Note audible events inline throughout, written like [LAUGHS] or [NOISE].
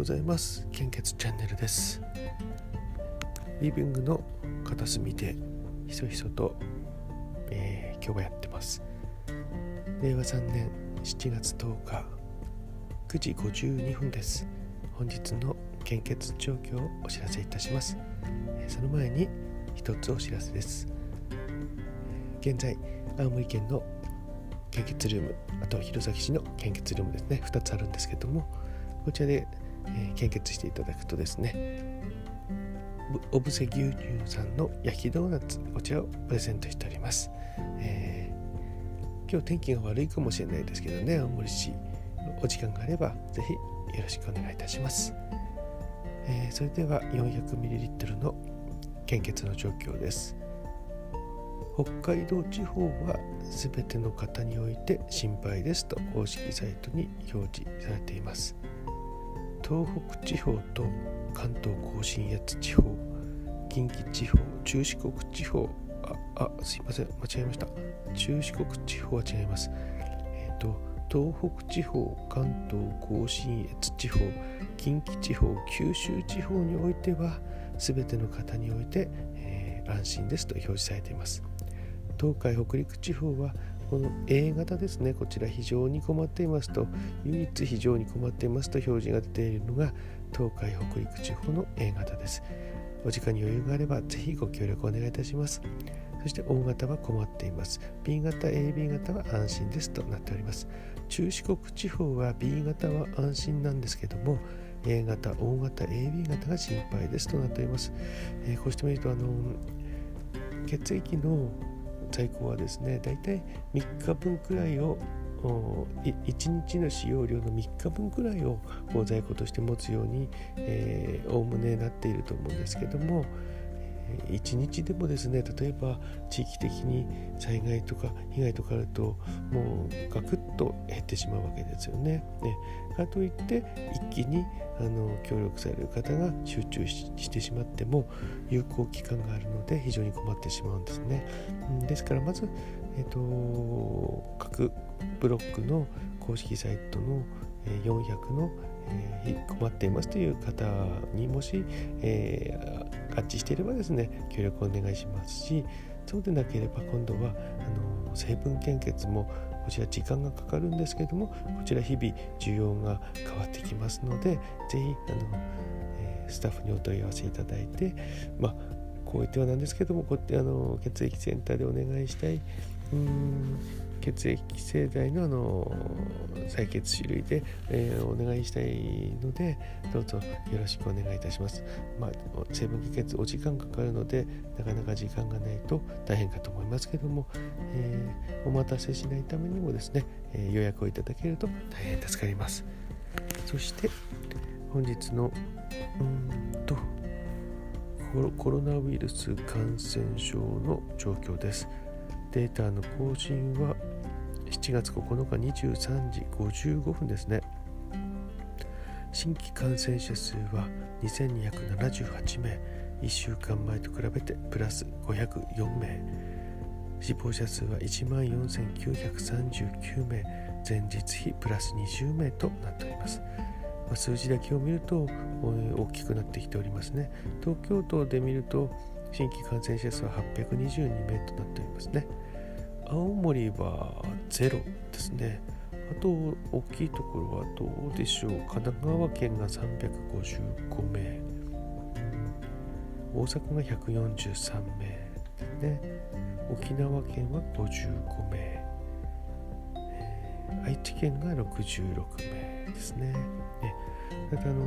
ございます。献血チャンネルです。リビングの片隅でひそひそと、えー、今日はやってます。令和3年7月10日9時52分です。本日の献血状況をお知らせいたします、その前に一つお知らせです。現在青森県の献血ルームあと弘前市の献血ルームですね。2つあるんですけどもこちらで、えー、献血していただくとですねおぶせ牛乳さんの焼きドーナツこちらをプレゼントしております、えー、今日天気が悪いかもしれないですけどね青森市お時間があればぜひよろしくお願いいたします、えー、それでは 400ml の献血の状況です。北海道地方は全ての方において心配ですと公式サイトに表示されています。東北地方と関東甲信越地方近畿地方中四国地方ああすいません間違えました。中四国地方は違います。えっ、ー、と東北地方関東甲信越地方近畿地方九州地方においては全ての方において、えー、安心ですと表示されています。東海北陸地方はこの A 型ですね。こちら非常に困っていますと唯一非常に困っていますと表示が出ているのが東海北陸地方の A 型です。お時間に余裕があればぜひご協力お願いいたします。そして O 型は困っています。B 型 AB 型は安心ですとなっております。中四国地方は B 型は安心なんですけども A 型 O 型 AB 型が心配ですとなっております、えー、こうしてみるとあの血液の在庫はですねだいたい3日分くらいを1日の使用量の3日分くらいを在庫として持つようにおおむねなっていると思うんですけども1日でもですね例えば地域的に災害とか被害とかあるともうガクッと減ってしまうわけですよね。ねかといって一気にあの協力される方が集中してしまっても有効期間があるので非常に困ってしまうんですね。ですからまず、えーと、各ブロックの公式サイトの400のえ困っていますという方にもし、えー、合致していればですね協力お願いしますしそうでなければ今度はあの成分献血もこちら時間がかかるんですけどもこちら日々需要が変わってきますので是非あの、えー、スタッフにお問い合わせいただいてまあこう言ってはなんですけどもこうやってあの血液センターでお願いしたい。うん。血液製剤のあの採血種類で、えー、お願いしたいのでどうぞよろしくお願いいたします。まあ、成分献血お時間かかるのでなかなか時間がないと大変かと思いますけども、えー、お待たせしないためにもですね、えー、予約をいただけると大変助かります。そして本日のうんとコロナウイルス感染症の状況です。データの更新は7月9日23時55分ですね。新規感染者数は2278名。1週間前と比べてプラス504名。死亡者数は1万4939名。前日比プラス20名となっております、数字だけを見ると大きくなってきておりますね。東京都で見ると新規感染者数は822名となっておりますね。青森はゼロですね。あと大きいところはどうでしょう。神奈川県が355名。大阪が143名ですね。沖縄県は55名、愛知県が66名ですね。ね。ただあの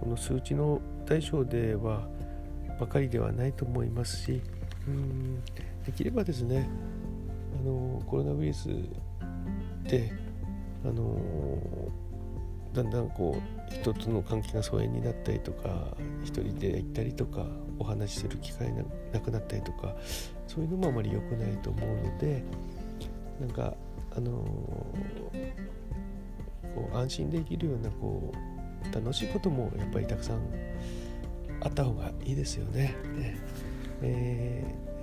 この数値の対象ではばかりではないと思いますしうんできればですねのコロナウイルスであのだんだんこう人との関係が疎遠になったりとか一人で行ったりとかお話しする機会がなくなったりとかそういうのもあまり良くないと思うのでなんかあのこう安心できるようなこう楽しいこともやっぱりたくさんあった方がいいですよね。ねえー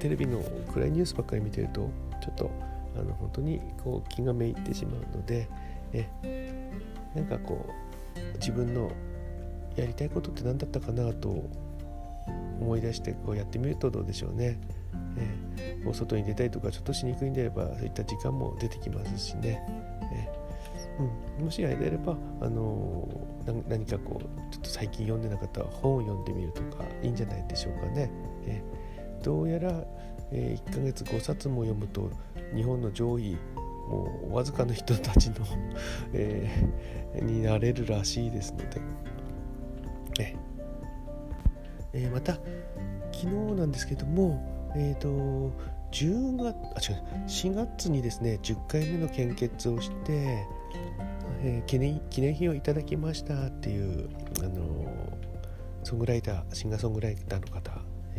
テレビの暗いニュースばっかり見てるとちょっとあの本当にこう気がめいってしまうので、ねなんかこう自分のやりたいことって何だったかなと思い出してこうやってみるとどうでしょうね。えー、お外に出たりとかちょっとしにくいんであればそういった時間も出てきますしね。え、うん、もしあれであれば、あのー、何かこうちょっと最近読んでなかった本を読んでみるとかいいんじゃないでしょうかね。え、どうやら、え1ヶ月5冊も読むと日本の上位もうわずかの人たちの [LAUGHS] えー、になれるらしいですので、ええ。ー、また昨日なんですけどもえ、ー、と10月あ違う4月にですね10回目の献血をして、えー、記念記念品をいただきましたっていうあのソングライターシンガーソングライターの方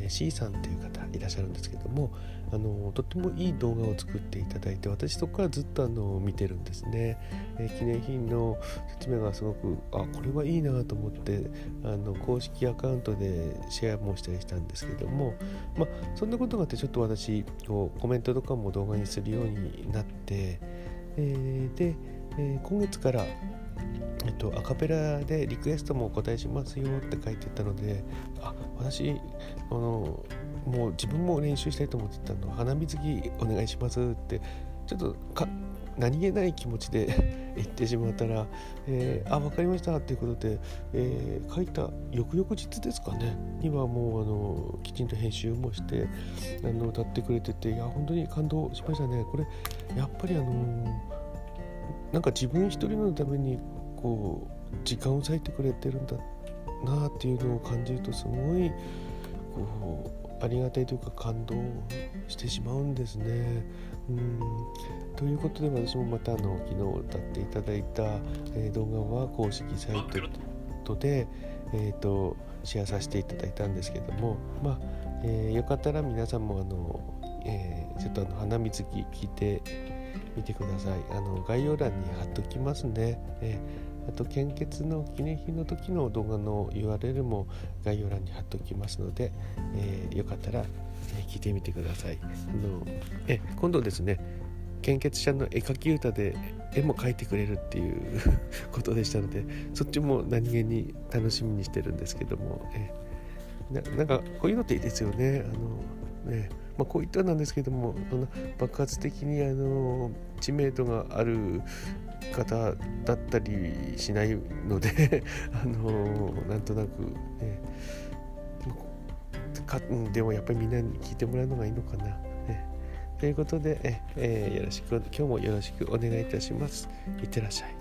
え C さんという方いらっしゃるんですけどもあのとってもいい動画を作っていただいて私そこからずっとあの見てるんですね、えー、記念品の説明がすごくあこれはいいなと思ってあの公式アカウントでシェアもしたりしたんですけどもまあそんなことがあってちょっと私こうコメントとかも動画にするようになって、えー、で、えー、今月からえっと、アカペラでリクエストもお答えしますよって書いてたのであ私あのもう自分も練習したいと思ってたの。花水着お願いしますってちょっと何気ない気持ちで [LAUGHS] 言ってしまったら「えー、あ分かりました」っていうことで、えー、書いた翌々日ですかね。にはもうあのきちんと編集もしてあの歌ってくれてていや本当に感動しましたね。これやっぱりあのなんか自分一人のためにこう時間を割いてくれてるんだなっていうのを感じるとすごいこうありがたいというか感動してしまうんですね。うんということで私もまたあの昨日歌っていただいた、えー、動画は公式サイトで、えーと、シェアさせていただいたんですけども、まあえー、よかったら皆さんもあの、えー、ちょっとあの花水着着てみてください。あの概要欄に貼っときますね、えあと献血の記念品の時の動画の URL も概要欄に貼っておきますので、えー、よかったら、え聞いてみてください。あのえ今度ですね献血者の絵描き歌で絵も描いてくれるっていう [LAUGHS] ことでしたのでそっちも何気に楽しみにしてるんですけども、え。ななんかこういうのっていいですよね。あのねまあ、こういったなんですけどもその爆発的にあの知名度がある方だったりしないので [LAUGHS] あのなんとなく、ね、かでもやっぱりみんなに聞いてもらうのがいいのかな。ね、ということでえ、えー、よろしく今日もよろしくお願いいたします。いってらっしゃい。